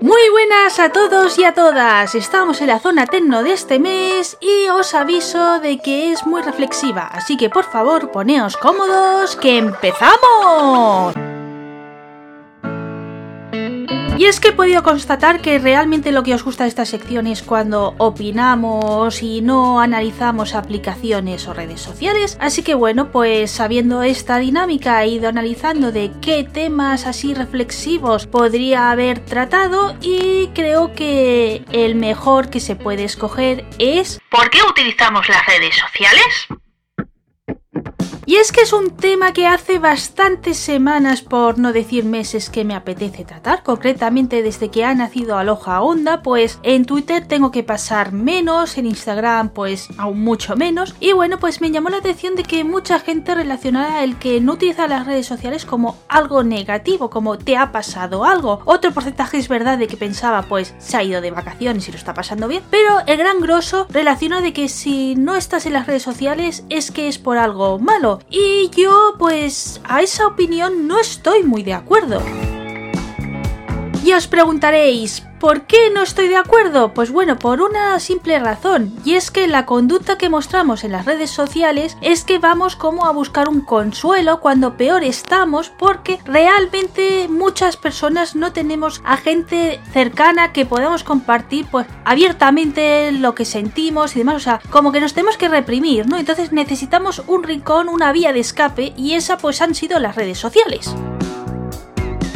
Muy buenas a todos y a todas. Estamos en la zona tecno de este mes y os aviso de que es muy reflexiva, así que por favor poneos cómodos que empezamos. Es que he podido constatar que realmente lo que os gusta de esta sección es cuando opinamos y no analizamos aplicaciones o redes sociales. Así que bueno, pues sabiendo esta dinámica he ido analizando de qué temas así reflexivos podría haber tratado y creo que el mejor que se puede escoger es ¿Por qué utilizamos las redes sociales? Y es que es un tema que hace bastantes semanas, por no decir meses, que me apetece tratar. Concretamente desde que ha nacido Aloha Onda, pues en Twitter tengo que pasar menos, en Instagram pues aún mucho menos. Y bueno, pues me llamó la atención de que mucha gente relacionara el que no utiliza las redes sociales como algo negativo, como te ha pasado algo. Otro porcentaje es verdad de que pensaba pues se ha ido de vacaciones y lo está pasando bien. Pero el gran grosso relaciona de que si no estás en las redes sociales es que es por algo malo y yo, pues, a esa opinión no estoy muy de acuerdo. Y os preguntaréis, ¿Por qué no estoy de acuerdo? Pues bueno, por una simple razón, y es que la conducta que mostramos en las redes sociales es que vamos como a buscar un consuelo cuando peor estamos porque realmente muchas personas no tenemos a gente cercana que podamos compartir pues abiertamente lo que sentimos y demás, o sea, como que nos tenemos que reprimir, ¿no? Entonces necesitamos un rincón, una vía de escape y esa pues han sido las redes sociales.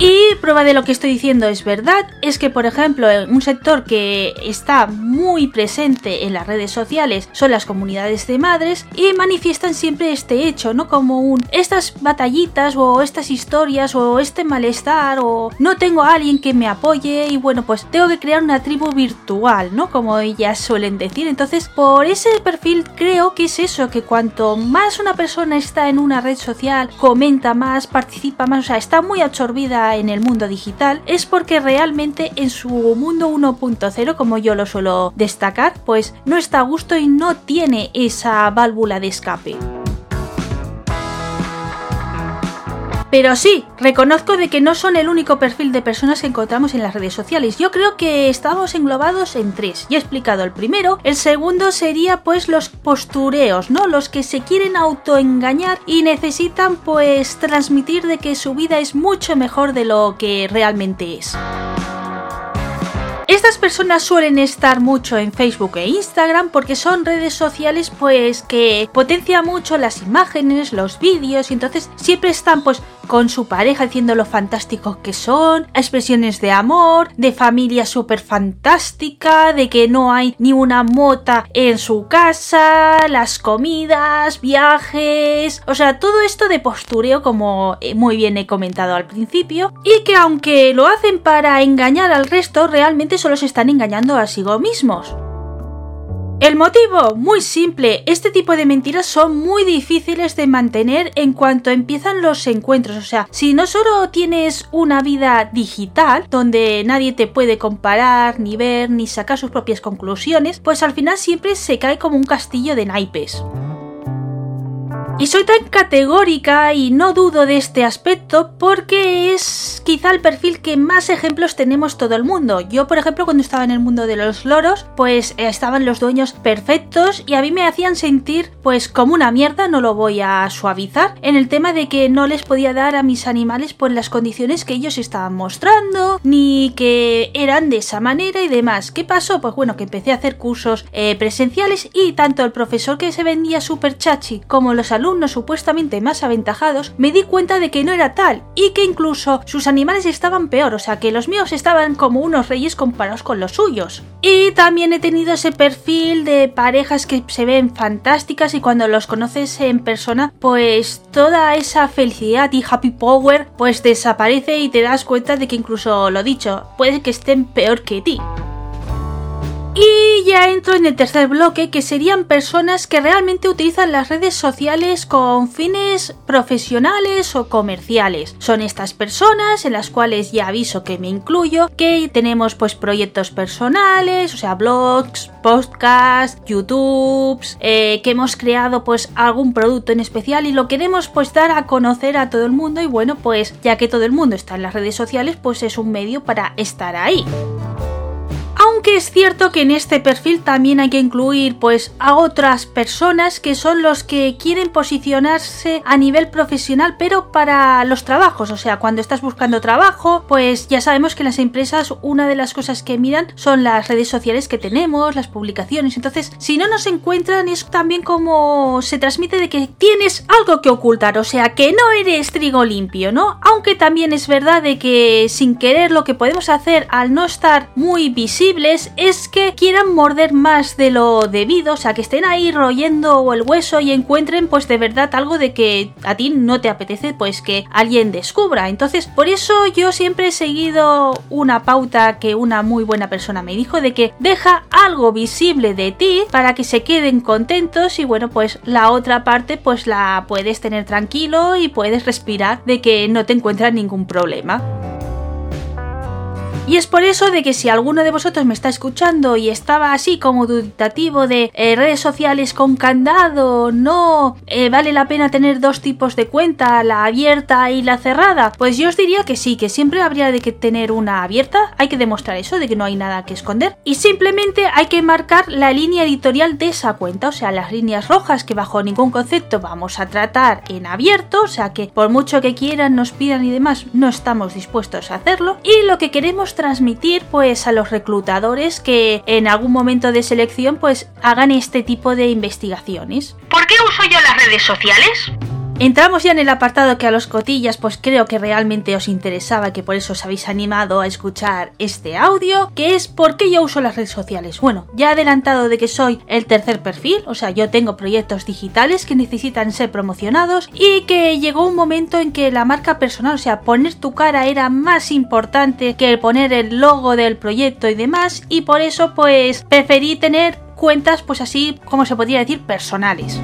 Y prueba de lo que estoy diciendo es verdad, es que por ejemplo un sector que está muy presente en las redes sociales son las comunidades de madres y manifiestan siempre este hecho, ¿no? Como un estas batallitas o estas historias o este malestar o no tengo a alguien que me apoye y bueno pues tengo que crear una tribu virtual, ¿no? Como ellas suelen decir. Entonces por ese perfil creo que es eso, que cuanto más una persona está en una red social, comenta más, participa más, o sea, está muy absorbida en el mundo digital es porque realmente en su mundo 1.0, como yo lo suelo destacar, pues no está a gusto y no tiene esa válvula de escape. Pero sí, reconozco de que no son el único perfil de personas que encontramos en las redes sociales. Yo creo que estamos englobados en tres. Ya he explicado el primero. El segundo sería pues los postureos, ¿no? Los que se quieren autoengañar y necesitan pues transmitir de que su vida es mucho mejor de lo que realmente es. Estas personas suelen estar mucho en Facebook e Instagram porque son redes sociales pues que potencia mucho las imágenes, los vídeos y entonces siempre están pues con su pareja diciendo lo fantásticos que son, expresiones de amor, de familia súper fantástica, de que no hay ni una mota en su casa, las comidas, viajes, o sea, todo esto de postureo como eh, muy bien he comentado al principio y que aunque lo hacen para engañar al resto, realmente solo se están engañando a sí mismos. El motivo, muy simple, este tipo de mentiras son muy difíciles de mantener en cuanto empiezan los encuentros, o sea, si no solo tienes una vida digital, donde nadie te puede comparar, ni ver, ni sacar sus propias conclusiones, pues al final siempre se cae como un castillo de naipes. Y soy tan categórica y no dudo de este aspecto porque es quizá el perfil que más ejemplos tenemos todo el mundo. Yo, por ejemplo, cuando estaba en el mundo de los loros, pues eh, estaban los dueños perfectos y a mí me hacían sentir pues como una mierda, no lo voy a suavizar, en el tema de que no les podía dar a mis animales pues las condiciones que ellos estaban mostrando, ni que eran de esa manera y demás. ¿Qué pasó? Pues bueno, que empecé a hacer cursos eh, presenciales y tanto el profesor que se vendía super chachi como los alumnos alumnos supuestamente más aventajados, me di cuenta de que no era tal y que incluso sus animales estaban peor, o sea que los míos estaban como unos reyes comparados con los suyos. Y también he tenido ese perfil de parejas que se ven fantásticas y cuando los conoces en persona, pues toda esa felicidad y happy power pues desaparece y te das cuenta de que incluso lo dicho, puede que estén peor que ti. Y ya entro en el tercer bloque, que serían personas que realmente utilizan las redes sociales con fines profesionales o comerciales. Son estas personas en las cuales ya aviso que me incluyo, que tenemos pues proyectos personales, o sea, blogs, podcasts, youtubes, eh, que hemos creado pues algún producto en especial y lo queremos pues dar a conocer a todo el mundo y bueno pues ya que todo el mundo está en las redes sociales pues es un medio para estar ahí. Aunque es cierto que en este perfil también hay que incluir pues a otras personas que son los que quieren posicionarse a nivel profesional pero para los trabajos, o sea, cuando estás buscando trabajo, pues ya sabemos que las empresas una de las cosas que miran son las redes sociales que tenemos, las publicaciones, entonces si no nos encuentran es también como se transmite de que tienes algo que ocultar, o sea, que no eres trigo limpio, ¿no? Aunque también es verdad de que sin querer lo que podemos hacer al no estar muy visible es que quieran morder más de lo debido, o sea, que estén ahí royendo el hueso y encuentren pues de verdad algo de que a ti no te apetece pues que alguien descubra. Entonces, por eso yo siempre he seguido una pauta que una muy buena persona me dijo de que deja algo visible de ti para que se queden contentos y bueno, pues la otra parte pues la puedes tener tranquilo y puedes respirar de que no te encuentran ningún problema. Y es por eso de que si alguno de vosotros me está escuchando y estaba así como duditativo de eh, redes sociales con candado, no eh, vale la pena tener dos tipos de cuenta, la abierta y la cerrada, pues yo os diría que sí, que siempre habría de que tener una abierta, hay que demostrar eso, de que no hay nada que esconder, y simplemente hay que marcar la línea editorial de esa cuenta, o sea, las líneas rojas que bajo ningún concepto vamos a tratar en abierto, o sea que por mucho que quieran, nos pidan y demás, no estamos dispuestos a hacerlo, y lo que queremos transmitir pues a los reclutadores que en algún momento de selección pues hagan este tipo de investigaciones. ¿Por qué uso yo las redes sociales? Entramos ya en el apartado que a los cotillas pues creo que realmente os interesaba, que por eso os habéis animado a escuchar este audio, que es ¿por qué yo uso las redes sociales? Bueno, ya he adelantado de que soy el tercer perfil, o sea, yo tengo proyectos digitales que necesitan ser promocionados y que llegó un momento en que la marca personal, o sea, poner tu cara era más importante que poner el logo del proyecto y demás, y por eso pues preferí tener cuentas pues así como se podría decir personales.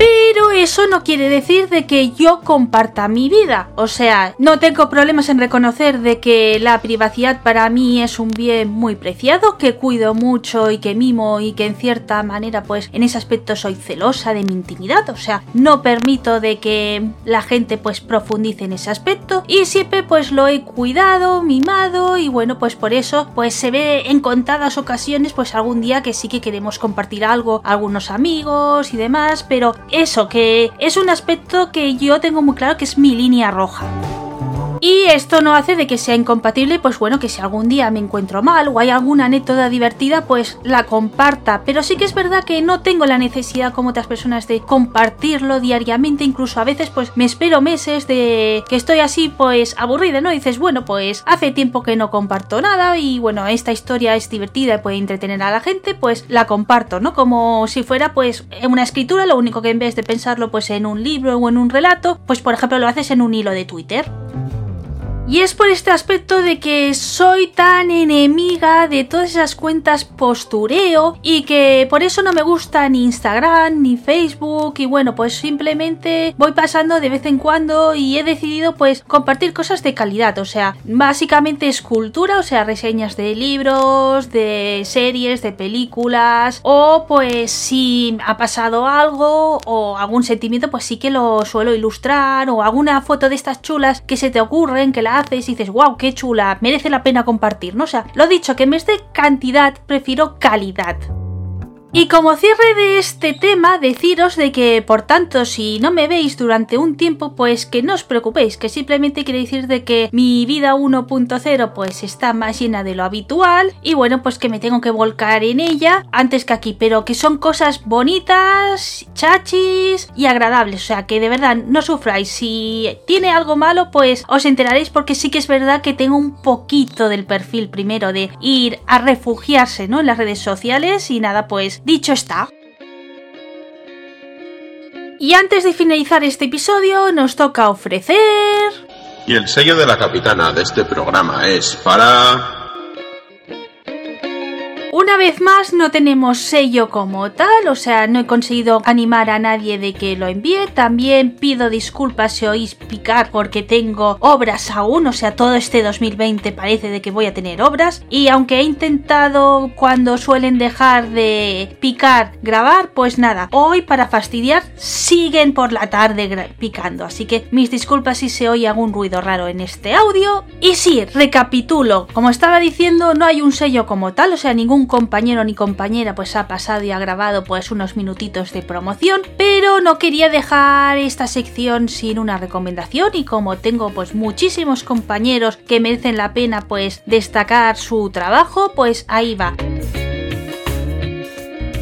Pero eso no quiere decir de que yo comparta mi vida. O sea, no tengo problemas en reconocer de que la privacidad para mí es un bien muy preciado, que cuido mucho y que mimo y que en cierta manera pues en ese aspecto soy celosa de mi intimidad. O sea, no permito de que la gente pues profundice en ese aspecto y siempre pues lo he cuidado, mimado y bueno pues por eso pues se ve en contadas ocasiones pues algún día que sí que queremos compartir algo algunos amigos y demás, pero eso, que es un aspecto que yo tengo muy claro que es mi línea roja. Y esto no hace de que sea incompatible, pues bueno, que si algún día me encuentro mal o hay alguna anécdota divertida, pues la comparta. Pero sí que es verdad que no tengo la necesidad como otras personas de compartirlo diariamente, incluso a veces pues me espero meses de que estoy así pues aburrida, ¿no? Dices, bueno, pues hace tiempo que no comparto nada y bueno, esta historia es divertida y puede entretener a la gente, pues la comparto, ¿no? Como si fuera pues una escritura, lo único que en vez de pensarlo pues en un libro o en un relato, pues por ejemplo lo haces en un hilo de Twitter. Y es por este aspecto de que soy tan enemiga de todas esas cuentas postureo y que por eso no me gusta ni Instagram ni Facebook. Y bueno pues simplemente voy pasando de vez en cuando y he decidido pues compartir cosas de calidad. O sea básicamente escultura o sea reseñas de libros de series de películas. O pues si ha pasado algo o algún sentimiento pues sí que lo suelo ilustrar. O alguna foto de estas chulas que se te ocurren que la y dices, wow, qué chula, merece la pena compartir, ¿no? O sea, lo dicho, que en vez de cantidad prefiero calidad. Y como cierre de este tema, deciros de que, por tanto, si no me veis durante un tiempo, pues que no os preocupéis, que simplemente quiere decir de que mi vida 1.0 pues está más llena de lo habitual y bueno, pues que me tengo que volcar en ella antes que aquí, pero que son cosas bonitas, chachis y agradables, o sea, que de verdad no sufráis, si tiene algo malo, pues os enteraréis porque sí que es verdad que tengo un poquito del perfil primero de ir a refugiarse, ¿no? En las redes sociales y nada, pues dicho está. Y antes de finalizar este episodio, nos toca ofrecer... Y el sello de la capitana de este programa es para... Una vez más no tenemos sello como tal, o sea, no he conseguido animar a nadie de que lo envíe. También pido disculpas si oís picar porque tengo obras aún, o sea, todo este 2020 parece de que voy a tener obras. Y aunque he intentado cuando suelen dejar de picar grabar, pues nada, hoy para fastidiar siguen por la tarde picando. Así que mis disculpas si se oye algún ruido raro en este audio. Y sí, recapitulo, como estaba diciendo, no hay un sello como tal, o sea, ningún compañero ni compañera pues ha pasado y ha grabado pues unos minutitos de promoción, pero no quería dejar esta sección sin una recomendación y como tengo pues muchísimos compañeros que merecen la pena pues destacar su trabajo, pues ahí va.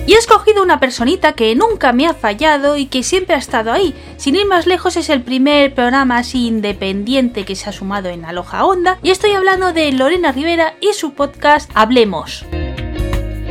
Y he escogido una personita que nunca me ha fallado y que siempre ha estado ahí. Sin ir más lejos es el primer programa así independiente que se ha sumado en Aloja Onda y estoy hablando de Lorena Rivera y su podcast Hablemos.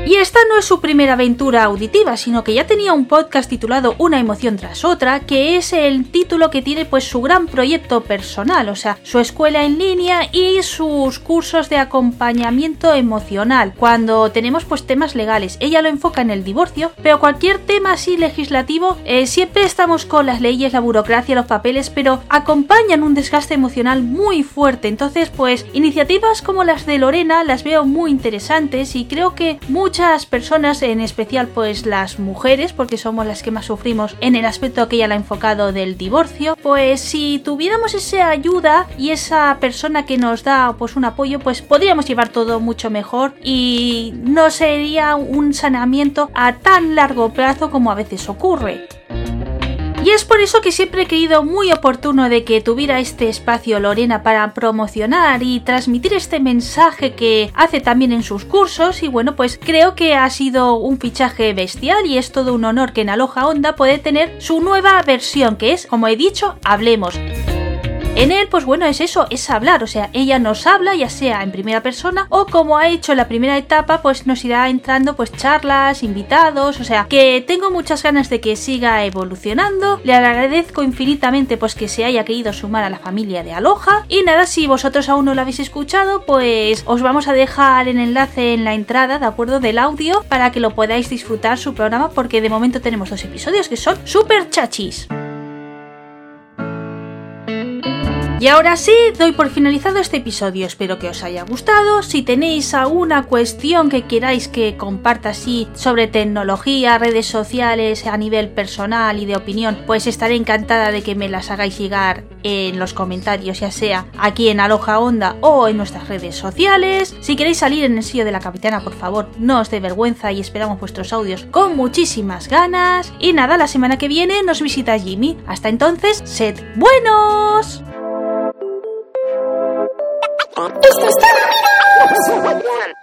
Y esta no es su primera aventura auditiva, sino que ya tenía un podcast titulado Una emoción tras otra, que es el título que tiene pues su gran proyecto personal, o sea, su escuela en línea y sus cursos de acompañamiento emocional, cuando tenemos pues temas legales. Ella lo enfoca en el divorcio, pero cualquier tema así legislativo, eh, siempre estamos con las leyes, la burocracia, los papeles, pero acompañan un desgaste emocional muy fuerte. Entonces, pues, iniciativas como las de Lorena las veo muy interesantes y creo que muchas muchas personas, en especial pues las mujeres, porque somos las que más sufrimos en el aspecto que ella ha enfocado del divorcio, pues si tuviéramos esa ayuda y esa persona que nos da pues un apoyo, pues podríamos llevar todo mucho mejor y no sería un saneamiento a tan largo plazo como a veces ocurre. Y es por eso que siempre he creído muy oportuno de que tuviera este espacio Lorena para promocionar y transmitir este mensaje que hace también en sus cursos y bueno pues creo que ha sido un fichaje bestial y es todo un honor que en Aloha Onda puede tener su nueva versión que es como he dicho Hablemos. En él, pues bueno, es eso, es hablar, o sea, ella nos habla, ya sea en primera persona o como ha hecho en la primera etapa, pues nos irá entrando pues charlas, invitados, o sea, que tengo muchas ganas de que siga evolucionando. Le agradezco infinitamente pues que se haya querido sumar a la familia de Aloha. Y nada, si vosotros aún no lo habéis escuchado, pues os vamos a dejar el enlace en la entrada, ¿de acuerdo? Del audio para que lo podáis disfrutar su programa porque de momento tenemos dos episodios que son súper chachis. Y ahora sí, doy por finalizado este episodio. Espero que os haya gustado. Si tenéis alguna cuestión que queráis que comparta así sobre tecnología, redes sociales a nivel personal y de opinión, pues estaré encantada de que me las hagáis llegar en los comentarios, ya sea aquí en Aloja Onda o en nuestras redes sociales. Si queréis salir en el sello de la capitana, por favor, no os dé vergüenza y esperamos vuestros audios con muchísimas ganas. Y nada, la semana que viene nos visita Jimmy. Hasta entonces, sed buenos. Esto es todo.